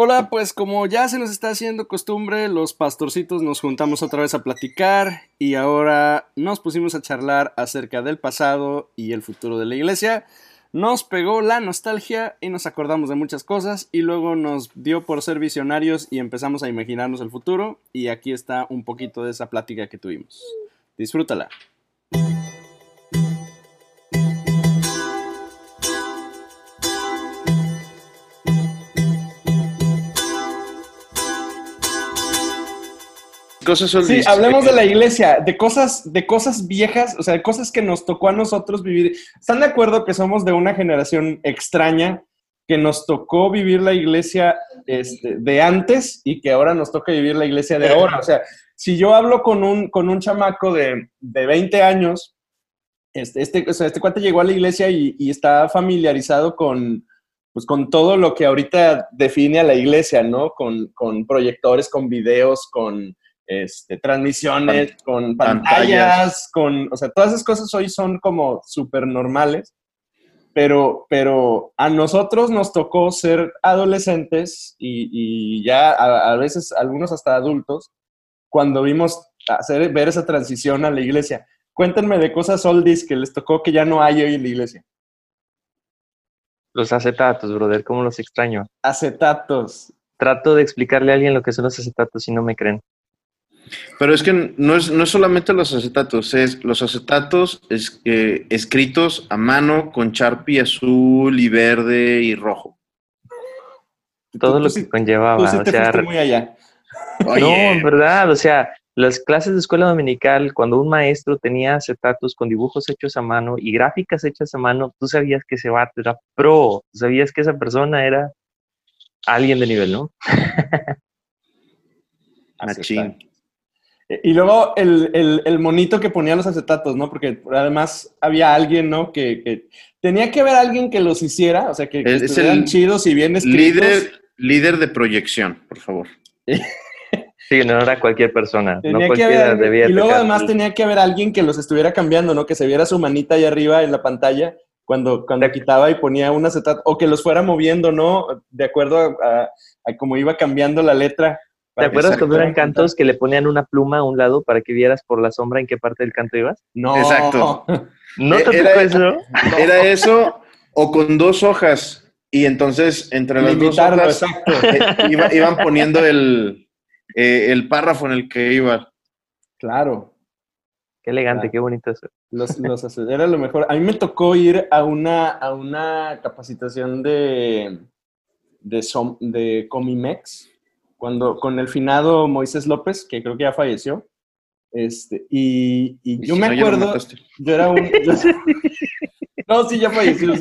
Hola, pues como ya se nos está haciendo costumbre, los pastorcitos nos juntamos otra vez a platicar y ahora nos pusimos a charlar acerca del pasado y el futuro de la iglesia. Nos pegó la nostalgia y nos acordamos de muchas cosas y luego nos dio por ser visionarios y empezamos a imaginarnos el futuro y aquí está un poquito de esa plática que tuvimos. Disfrútala. Cosas Sí, hablemos de la iglesia, de cosas, de cosas viejas, o sea, de cosas que nos tocó a nosotros vivir. ¿Están de acuerdo que somos de una generación extraña que nos tocó vivir la iglesia este, de antes y que ahora nos toca vivir la iglesia de ahora? O sea, si yo hablo con un, con un chamaco de, de 20 años, este, este, o sea, este cuate llegó a la iglesia y, y está familiarizado con, pues con todo lo que ahorita define a la iglesia, ¿no? Con, con proyectores, con videos, con este, transmisiones, con pantallas, con, o sea, todas esas cosas hoy son como súper normales, pero, pero a nosotros nos tocó ser adolescentes y, ya a, veces algunos hasta adultos cuando vimos hacer, ver esa transición a la iglesia. Cuéntenme de cosas oldies que les tocó que ya no hay hoy en la iglesia. Los acetatos, brother, ¿cómo los extraño? Acetatos. Trato de explicarle a alguien lo que son los acetatos y no me creen. Pero es que no es, no solamente los acetatos, es los acetatos es, escritos a mano con Sharpie azul y verde y rojo. Todo lo que conllevaba. o sea, muy allá. No, en verdad, o sea, las clases de escuela dominical, cuando un maestro tenía acetatos con dibujos hechos a mano y gráficas hechas a mano, tú sabías que ese vato era pro, tú sabías que esa persona era alguien de nivel, ¿no? Machín. Y luego el, monito que ponía los acetatos, ¿no? Porque además había alguien, ¿no? Que, tenía que haber alguien que los hiciera, o sea, que, es estuvieran chidos y bien escritos. Líder, líder de proyección, por favor. Sí, no era cualquier persona. no cualquiera debía Y luego además tenía que haber alguien que los estuviera cambiando, ¿no? Que se viera su manita ahí arriba en la pantalla cuando, cuando quitaba y ponía un acetato, o que los fuera moviendo, ¿no? De acuerdo a, a cómo iba cambiando la letra. ¿Te acuerdas cuando eran cantos que le ponían una pluma a un lado para que vieras por la sombra en qué parte del canto ibas? No. Exacto. ¿No te era, eso? Era eso o con dos hojas y entonces entre las dos hojas eh, iban poniendo el, eh, el párrafo en el que iba. Claro. Qué elegante, qué bonito eso. Los, los, era lo mejor. A mí me tocó ir a una, a una capacitación de, de, de Comimex cuando con el finado Moisés López, que creo que ya falleció. Este, y, yo me acuerdo, yo era un... no, sí, ya falleció.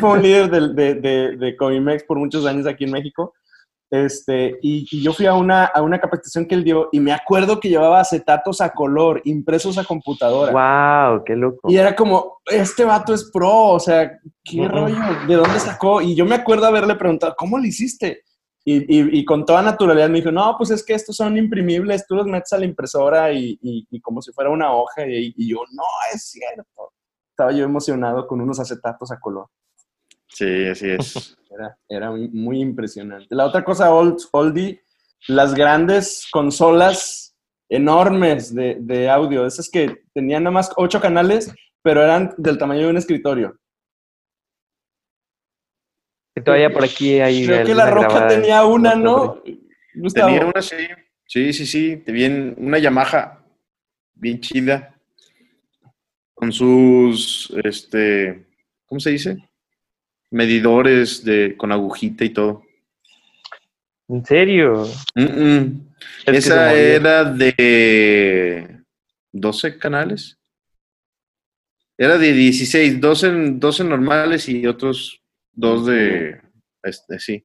Fue un líder de, de, de, Comimex por muchos años aquí en México. Este, y, yo fui a una, a una capacitación que él dio y me acuerdo que llevaba acetatos a color, impresos a computadora. ¡Wow! ¡Qué loco! Y era como, este vato es pro, o sea, ¿qué rollo? ¿De dónde sacó? Y yo me acuerdo haberle preguntado, ¿cómo lo hiciste? Y, con toda naturalidad me dijo, no, pues es que estos son imprimibles, tú los metes a la impresora y, como si fuera una hoja. Y, yo, no, es cierto. Estaba yo emocionado con unos acetatos a color. Sí, así es. Era, era muy, impresionante. La otra cosa, old, oldie, las grandes consolas enormes de, de audio, esas que tenían nada más ocho canales, pero eran del tamaño de un escritorio. Que todavía por aquí hay. Creo que la Roca tenía una, ¿no? Tenía una, sí. Sí, sí, sí. Tenía una Yamaha bien chida. Con sus, este, ¿cómo se dice? Medidores de, con agujita y todo. ¿En serio? Esa era de 12 canales. Era de 16, 12, 12 normales y otros Dos de, este, sí.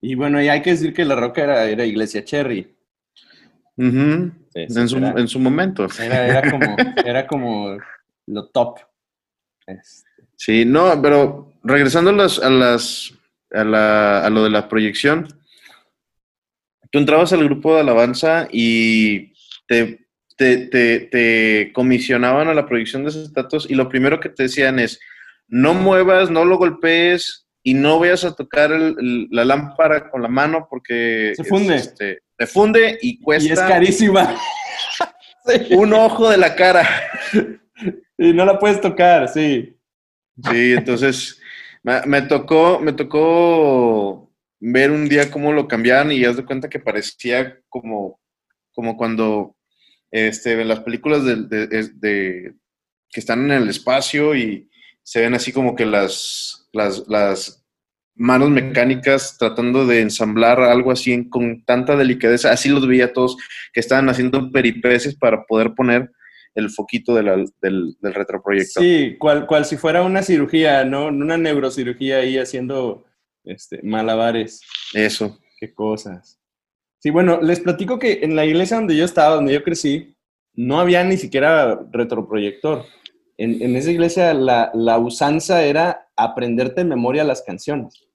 Y bueno, y hay que decir que La Roca era, era Iglesia Cherry. en, su, en, su, momento. Era, como, era como lo top. Este. Sí, no, pero regresando a las, a las a, la, a lo de la proyección, tú entrabas al grupo de alabanza y te, te, te, te comisionaban a la proyección de esos datos y lo primero que te decían es, no muevas, no lo golpees, y no vayas a tocar la lámpara con la mano porque se funde. Este, se funde y cuesta. Y es carísima. Un ojo de la cara. Y no la puedes tocar, sí. Sí, entonces me, tocó, me tocó ver un día cómo lo cambiaban y ya de cuenta que parecía como, como cuando este, las películas de, que están en el espacio y se ven así como que las, las, las manos mecánicas tratando de ensamblar algo así con tanta delicadeza. Así los veía todos que estaban haciendo peripeces para poder poner el foquito del, del, retroproyector. Sí, cual, cual si fuera una cirugía, ¿no? Una neurocirugía ahí haciendo este, malabares. Eso. Qué cosas. Sí, bueno, les platico que en la iglesia donde yo estaba, donde yo crecí, no había ni siquiera retroproyector. En, en esa iglesia la, la, usanza era aprenderte en memoria las canciones.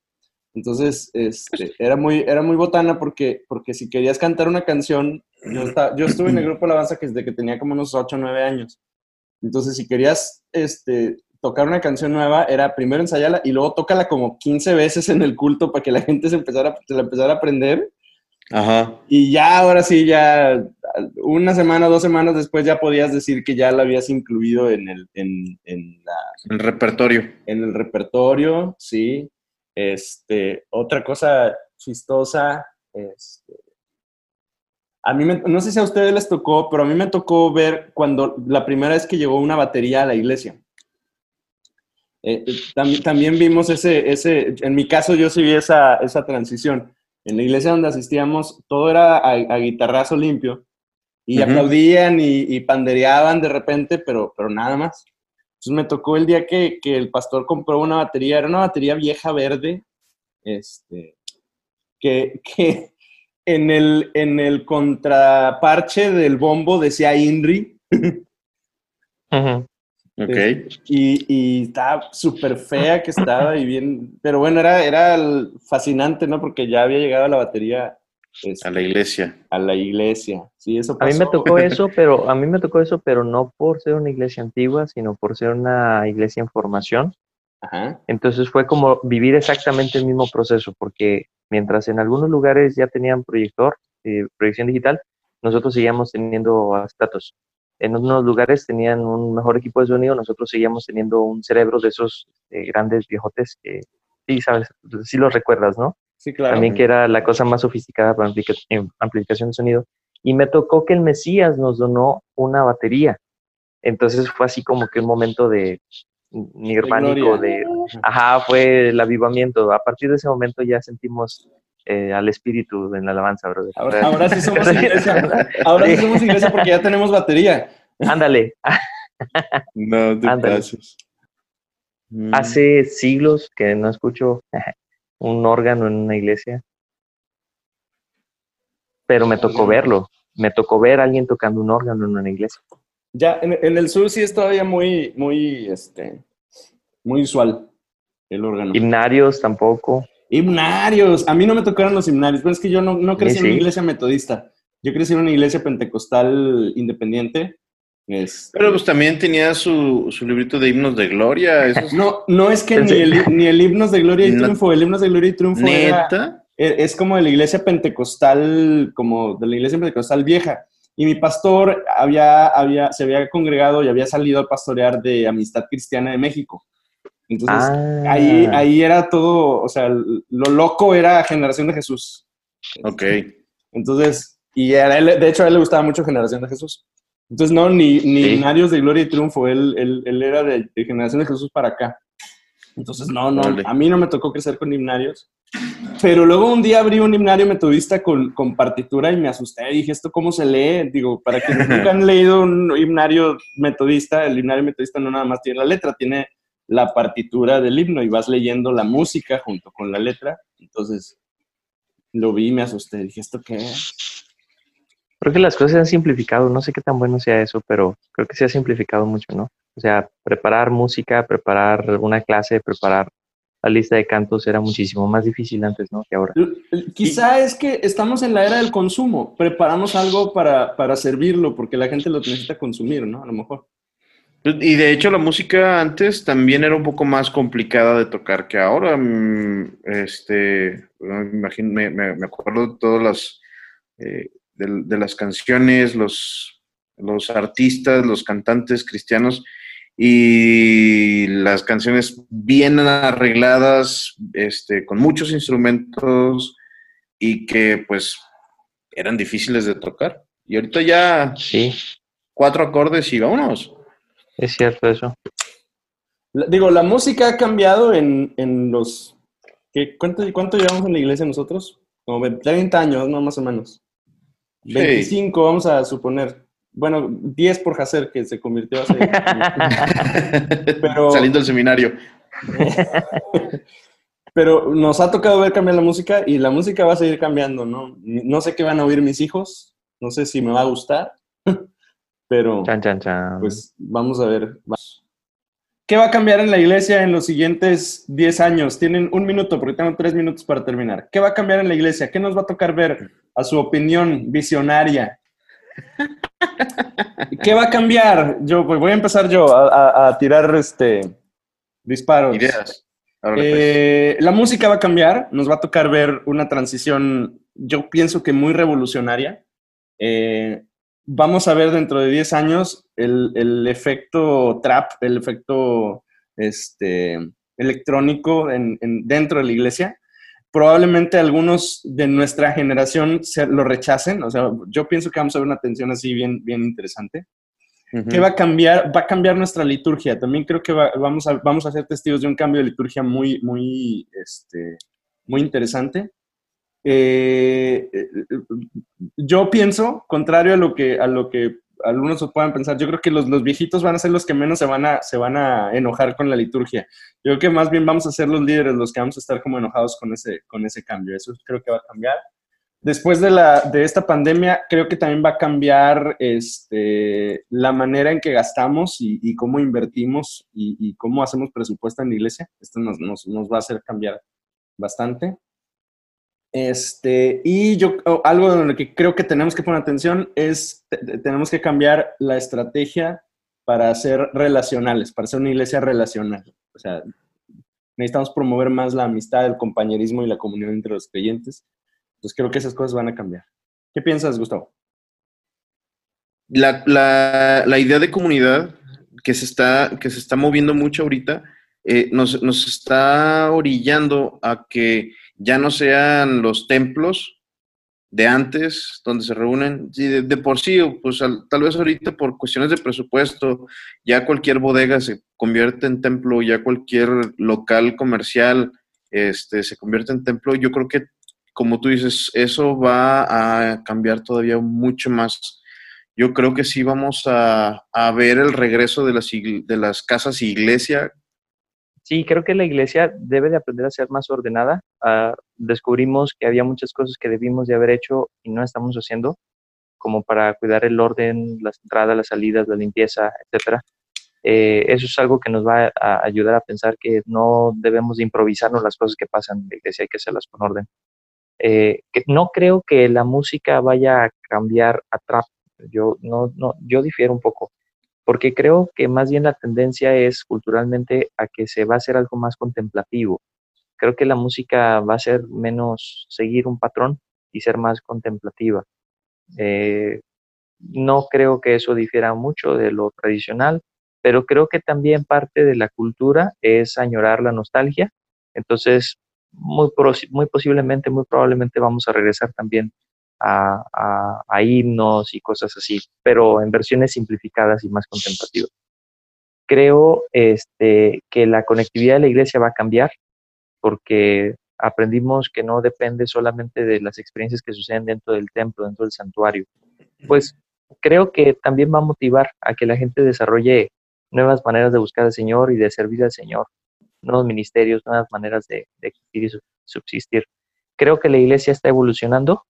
Entonces, este, era, muy, era muy botana porque, porque si querías cantar una canción, yo, yo estuve en el grupo alabanza desde que tenía como unos 8 o 9 años. Entonces, si querías este, tocar una canción nueva, era primero ensayarla y luego tócala como 15 veces en el culto para que la gente se, empezara, se la empezara a aprender. Ajá. Y ya ahora sí, ya una semana, dos semanas después ya podías decir que ya la habías incluido en el, en, en la, el repertorio. En el repertorio, sí. Este, otra cosa chistosa, este, a mí, no sé si a ustedes les tocó, pero a mí me tocó ver cuando la primera vez que llegó una batería a la iglesia. Eh, eh, también, también, vimos ese, ese, en mi caso yo sí vi esa, esa transición. En la iglesia donde asistíamos, todo era a, guitarrazo limpio y aplaudían y, y, pandereaban de repente, pero, pero nada más. Entonces me tocó el día que, que, el pastor compró una batería, era una batería vieja verde, este, que, que en el, en el contraparche del bombo decía INRI. Ok. Y, y estaba súper fea que estaba y bien, pero bueno, era, era fascinante, ¿no? Porque ya había llegado la batería. Este, a la iglesia. A la iglesia, sí, eso pasó. A mí me tocó eso, pero a mí me tocó eso, pero no por ser una iglesia antigua, sino por ser una iglesia en formación. Ajá. Entonces fue como vivir exactamente el mismo proceso, porque Mientras en algunos lugares ya tenían proyector, eh, proyección digital, nosotros seguíamos teniendo acetatos. En unos lugares tenían un mejor equipo de sonido, nosotros seguíamos teniendo un cerebro de esos eh, grandes viejotes que sí, sabes, sí los recuerdas, ¿no? Sí, claro. También que era la cosa más sofisticada para amplificación de sonido. Y me tocó que el Mesías nos donó una batería. Entonces fue así como que un momento de, nirvánico de, ajá, fue el avivamiento. A partir de ese momento ya sentimos eh, al espíritu en la alabanza, brother. Ahora, sí somos iglesia. Ahora sí somos iglesia porque ya tenemos batería. Ándale. no te pases. Hace siglos que no escucho un órgano en una iglesia. Pero me tocó verlo. Me tocó ver a alguien tocando un órgano en una iglesia. Ya, en, el sur sí es todavía muy, muy, este, muy usual el órgano. Himnarios tampoco. Himnarios. A mí no me tocaron los himnarios, pero es que yo no, no crecí en una iglesia metodista. Yo crecí en una iglesia pentecostal independiente. Este pero pues también tenía su, su, librito de himnos de gloria. No, no es que ni el, ni el himnos de gloria y triunfo, el himnos de gloria y triunfo ¿Neta? E, es como de la iglesia pentecostal, como de la iglesia pentecostal vieja. Y mi pastor había, había, se había congregado y había salido a pastorear de Amistad Cristiana de México. Entonces, ah. ahí, ahí era todo, o sea, lo loco era Generación de Jesús. Ok. Entonces, y de hecho a él le gustaba mucho Generación de Jesús. Entonces, no, ni, ni de Gloria y Triunfo, él, él, él era de, de, Generación de Jesús para acá. Entonces, no, no, a mí no me tocó crecer con himnarios. Pero luego un día abrí un himnario metodista con, con partitura y me asusté. Dije, ¿esto cómo se lee? Digo, para quienes nunca han leído un himnario metodista, el himnario metodista no nada más tiene la letra, tiene la partitura del himno y vas leyendo la música junto con la letra. Entonces, lo vi y me asusté. Dije, ¿esto qué es? Creo que las cosas se han simplificado. No sé qué tan bueno sea eso, pero creo que se ha simplificado mucho, ¿no? O sea, preparar música, preparar una clase, preparar la lista de cantos era muchísimo más difícil antes, ¿no? Que ahora. Quizá es que estamos en la era del consumo. Preparamos algo para, para servirlo porque la gente lo necesita consumir, ¿no? A lo mejor. Y de hecho la música antes también era un poco más complicada de tocar que ahora. Mm, este, me, me, acuerdo de todas las, eh, de, las canciones, los, los artistas, los cantantes cristianos y las canciones bien arregladas, este, con muchos instrumentos y que pues eran difíciles de tocar. Y ahorita ya sí. cuatro acordes y vámonos. Es cierto eso. Digo, la música ha cambiado en, los... ¿qué, cuánto, ¿Cuánto llevamos en la iglesia nosotros? Como 30 años, ¿no? Más o menos. 25, vamos a suponer. Bueno, 10 por Hacer, que se convirtió hace... Pero... Saliendo del seminario. Pero nos ha tocado ver cambiar la música y la música va a seguir cambiando, ¿no? No sé qué van a oír mis hijos, no sé si me va a gustar, pero chan, chan, chan. pues vamos a ver. ¿Qué va a cambiar en la iglesia en los siguientes 10 años? Tienen un minuto, porque tengo tres minutos para terminar. ¿Qué va a cambiar en la iglesia? ¿Qué nos va a tocar ver a su opinión visionaria? ¿Qué va a cambiar? Yo pues voy a empezar yo a, tirar este disparos. Ideas. Pues. Eh, la música va a cambiar, nos va a tocar ver una transición, yo pienso que muy revolucionaria. Eh, vamos a ver dentro de 10 años el, efecto trap, el efecto este, electrónico en, dentro de la iglesia. Probablemente algunos de nuestra generación se, lo rechacen, o sea, yo pienso que vamos a ver una tensión así bien, bien interesante. ¿Qué va a cambiar? Va a cambiar nuestra liturgia. También creo que vamos, a, vamos a ser testigos de un cambio de liturgia muy, muy, este, muy interesante. Eh, eh, yo pienso, contrario a lo que, a lo que algunos puedan pensar, yo creo que los, los, viejitos van a ser los que menos se van, a, se van a enojar con la liturgia. Yo creo que más bien vamos a ser los líderes los que vamos a estar como enojados con ese, con ese cambio. Eso creo que va a cambiar. Después de, la, de esta pandemia, creo que también va a cambiar este, la manera en que gastamos y, cómo invertimos y, cómo hacemos presupuesto en la iglesia. Esto nos, nos, nos va a hacer cambiar bastante. Este, y yo, algo en lo que creo que tenemos que poner atención es, tenemos que cambiar la estrategia para ser relacionales, para ser una iglesia relacional. O sea, necesitamos promover más la amistad, el compañerismo y la comunión entre los creyentes. Entonces creo que esas cosas van a cambiar. ¿Qué piensas, Gustavo? La, la, la idea de comunidad que se está, que se está moviendo mucho ahorita eh, nos, nos está orillando a que ya no sean los templos de antes donde se reúnen, de, por sí, pues tal vez ahorita por cuestiones de presupuesto, ya cualquier bodega se convierte en templo, ya cualquier local comercial este, se convierte en templo. Yo creo que, como tú dices, eso va a cambiar todavía mucho más. Yo creo que sí vamos a, a ver el regreso de las, de las casas iglesia Sí, creo que la iglesia debe de aprender a ser más ordenada. Ah, descubrimos que había muchas cosas que debimos de haber hecho y no estamos haciendo, como para cuidar el orden, las entradas, las salidas, la limpieza, etcétera. Eh, eso es algo que nos va a ayudar a pensar que no debemos de improvisarnos las cosas que pasan en la iglesia, hay que hacerlas con orden. Eh, que no creo que la música vaya a cambiar a trap. Yo, no, no, yo difiero un poco porque creo que más bien la tendencia es culturalmente a que se va a hacer algo más contemplativo. Creo que la música va a ser menos seguir un patrón y ser más contemplativa. Eh, no creo que eso difiera mucho de lo tradicional, pero creo que también parte de la cultura es añorar la nostalgia. Entonces, muy, muy posiblemente, muy probablemente vamos a regresar también a, himnos y cosas así, pero en versiones simplificadas y más contemplativas. Creo este, que la conectividad de la iglesia va a cambiar porque aprendimos que no depende solamente de las experiencias que suceden dentro del templo, dentro del santuario. Pues creo que también va a motivar a que la gente desarrolle nuevas maneras de buscar al Señor y de servir al Señor, nuevos ministerios, nuevas maneras de existir y subsistir. Creo que la iglesia está evolucionando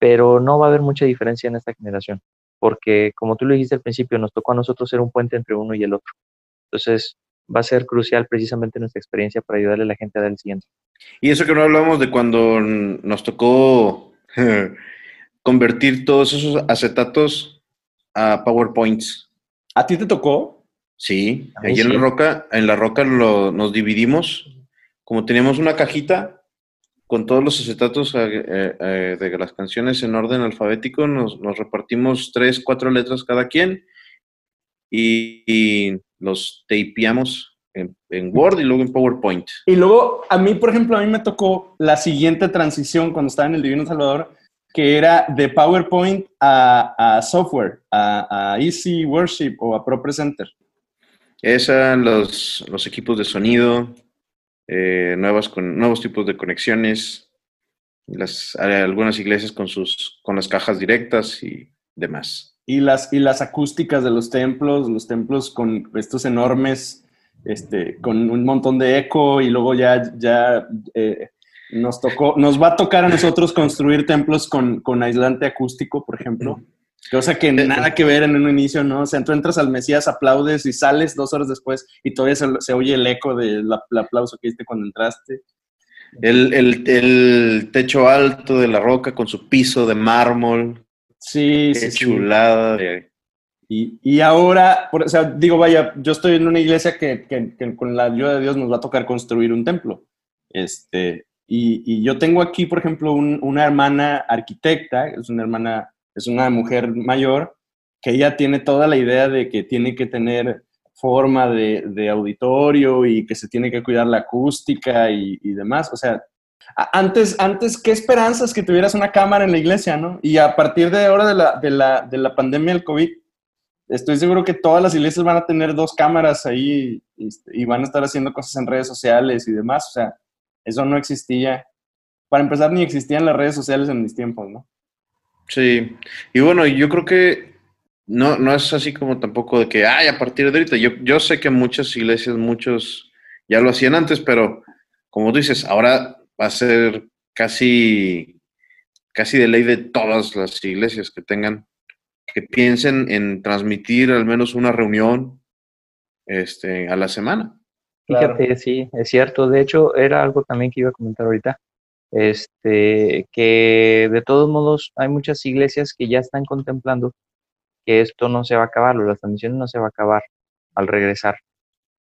pero no va a haber mucha diferencia en esta generación, porque como tú lo dijiste al principio, nos tocó a nosotros ser un puente entre uno y el otro. Entonces, va a ser crucial precisamente nuestra experiencia para ayudarle a la gente a dar el siguiente. Y eso que no hablamos de cuando nos tocó convertir todos esos acetatos a PowerPoints. ¿A ti te tocó? Sí, allí en la roca, en la roca lo, nos dividimos. Como teníamos una cajita con todos los acetatos eh, eh, de las canciones en orden alfabético, nos, repartimos tres, cuatro letras cada quien y, los tapeamos en, en, Word y luego en PowerPoint. Y luego, a mí, por ejemplo, a mí me tocó la siguiente transición cuando estaba en el Divino Salvador, que era de PowerPoint a, software, a, Easy Worship o a Pro Presenter. Esos los, los equipos de sonido, eh, nuevas con, nuevos tipos de conexiones, las, algunas iglesias con, sus, con las cajas directas y demás. Y las, y las acústicas de los templos, los templos con estos enormes, este, con un montón de eco y luego ya, ya eh, nos tocó, nos va a tocar a nosotros construir templos con, con aislante acústico, por ejemplo. Cosa que nada que ver en un inicio, ¿no? O sea, tú entras al Mesías, aplaudes y sales dos horas después y todavía se, oye el eco del aplauso que diste cuando entraste. El, el, techo alto de la roca con su piso de mármol. Sí, Qué sí. chulada. Y, y, ahora, o sea, digo, vaya, yo estoy en una iglesia que, que, que, con la ayuda de Dios nos va a tocar construir un templo. Este, y, yo tengo aquí, por ejemplo, una hermana arquitecta, es una hermana, es una mujer mayor, que ella tiene toda la idea de que tiene que tener forma de, auditorio y que se tiene que cuidar la acústica y, demás. O sea, antes, antes, qué esperanzas que tuvieras una cámara en la iglesia, ¿no? Y a partir de ahora de la, de la, de la pandemia del COVID, estoy seguro que todas las iglesias van a tener dos cámaras ahí y, y van a estar haciendo cosas en redes sociales y demás. O sea, eso no existía. Para empezar, ni existían las redes sociales en mis tiempos, ¿no? Sí. Y bueno, yo creo que no, no es así como tampoco de que, ay, a partir de ahorita. Yo, yo sé que muchas iglesias, muchos ya lo hacían antes, pero como tú dices, ahora va a ser casi, casi de ley de todas las iglesias que tengan, que piensen en transmitir al menos una reunión este, a la semana. Fíjate, sí, es cierto. De hecho, era algo también que iba a comentar ahorita. Este, que de todos modos hay muchas iglesias que ya están contemplando que esto no se va a acabar, o las transmisiones no se va a acabar al regresar,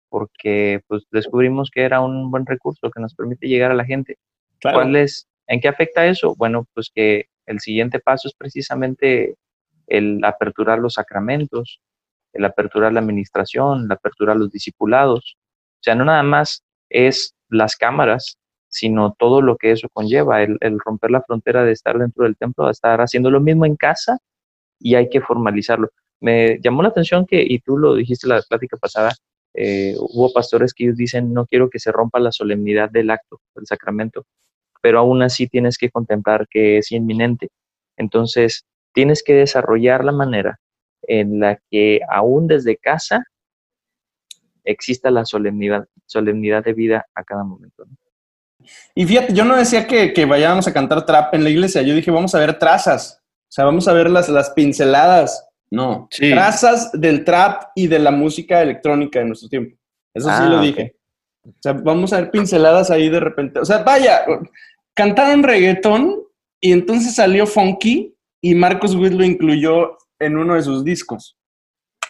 porque pues descubrimos que era un buen recurso que nos permite llegar a la gente. ¿Cuál es, ¿En qué afecta eso? Bueno, pues que el siguiente paso es precisamente el aperturar los sacramentos, el aperturar la administración, el aperturar los discipulados, o sea, no nada más es las cámaras, sino todo lo que eso conlleva, el, romper la frontera de estar dentro del templo a estar haciendo lo mismo en casa y hay que formalizarlo. Me llamó la atención que, y tú lo dijiste la plática pasada, eh, hubo pastores que ellos dicen, no quiero que se rompa la solemnidad del acto, del sacramento, pero aún así tienes que contemplar que es inminente. Entonces, tienes que desarrollar la manera en la que aún desde casa exista la solemnidad, solemnidad de vida a cada momento. Y fíjate, yo no decía que, que, vayamos a cantar trap en la iglesia, yo dije, vamos a ver trazas, o sea, vamos a ver las, las pinceladas, no, trazas del trap y de la música electrónica de nuestro tiempo. Eso sí lo ah, dije. O sea, vamos a ver pinceladas ahí de repente. O sea, vaya, cantaron reggaetón y entonces salió funky y Marcos Witt lo incluyó en uno de sus discos.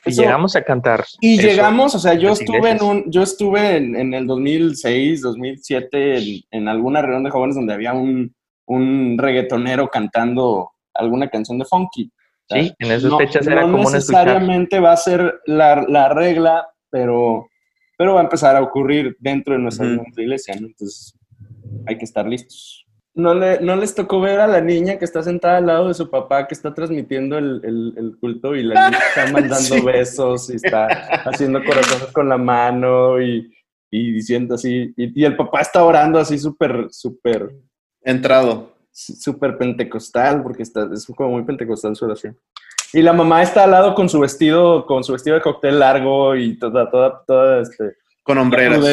Y llegamos a cantar. Y llegamos, o sea, yo estuve, en un, yo estuve en, el 2006, 2007 en, alguna reunión de jóvenes donde había un, un reggaetonero cantando alguna canción de funky. Sí, en esas fechas era no necesariamente va a ser la, la, regla, pero, pero va a empezar a ocurrir dentro de nuestra, iglesia, ¿no? Entonces hay que estar listos no, le, no les tocó ver a la niña que está sentada al lado de su papá que está transmitiendo el, culto y la niña está mandando besos y está haciendo corazones con la mano y, diciendo así. Y, el papá está orando así súper, súper. Entrado. Súper pentecostal, porque está, es como muy pentecostal su oración. Y la mamá está al lado con su vestido, con su vestido de cóctel largo y toda, toda, toda, este. Con hombreras.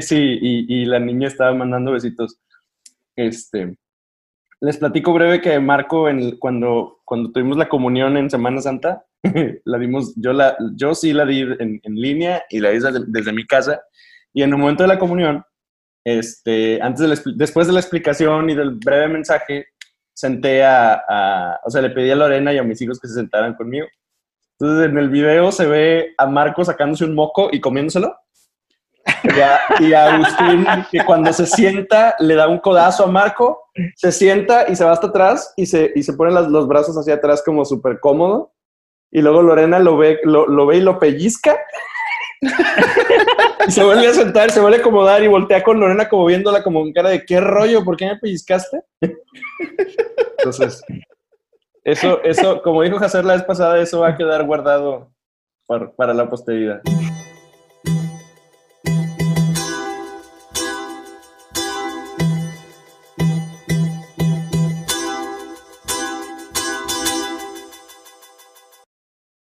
sí, y, y la niña estaba mandando besitos. Este, les platico breve que Marco, en, cuando, cuando tuvimos la comunión en Semana Santa, la dimos, yo, la, yo sí la di en, línea y la di desde, mi casa. Y en el momento de la comunión, este, antes de después de la explicación y del breve mensaje, senté a, o sea, le pedí a Lorena y a mis hijos que se sentaran conmigo. Entonces en el video se ve a Marco sacándose un moco y comiéndoselo. Y a, Agustín, que cuando se sienta, le da un codazo a Marco, se sienta y se va hasta atrás y se, y se pone los brazos hacia atrás como súper cómodo. Y luego Lorena lo ve, lo, ve y lo pellizca. y se vuelve a sentar, se vuelve a acomodar y voltea con Lorena como viéndola como en cara de qué rollo, ¿por qué me pellizcaste? Entonces, eso, eso, como dijo Jacer la vez pasada, eso va a quedar guardado para, para la posteridad.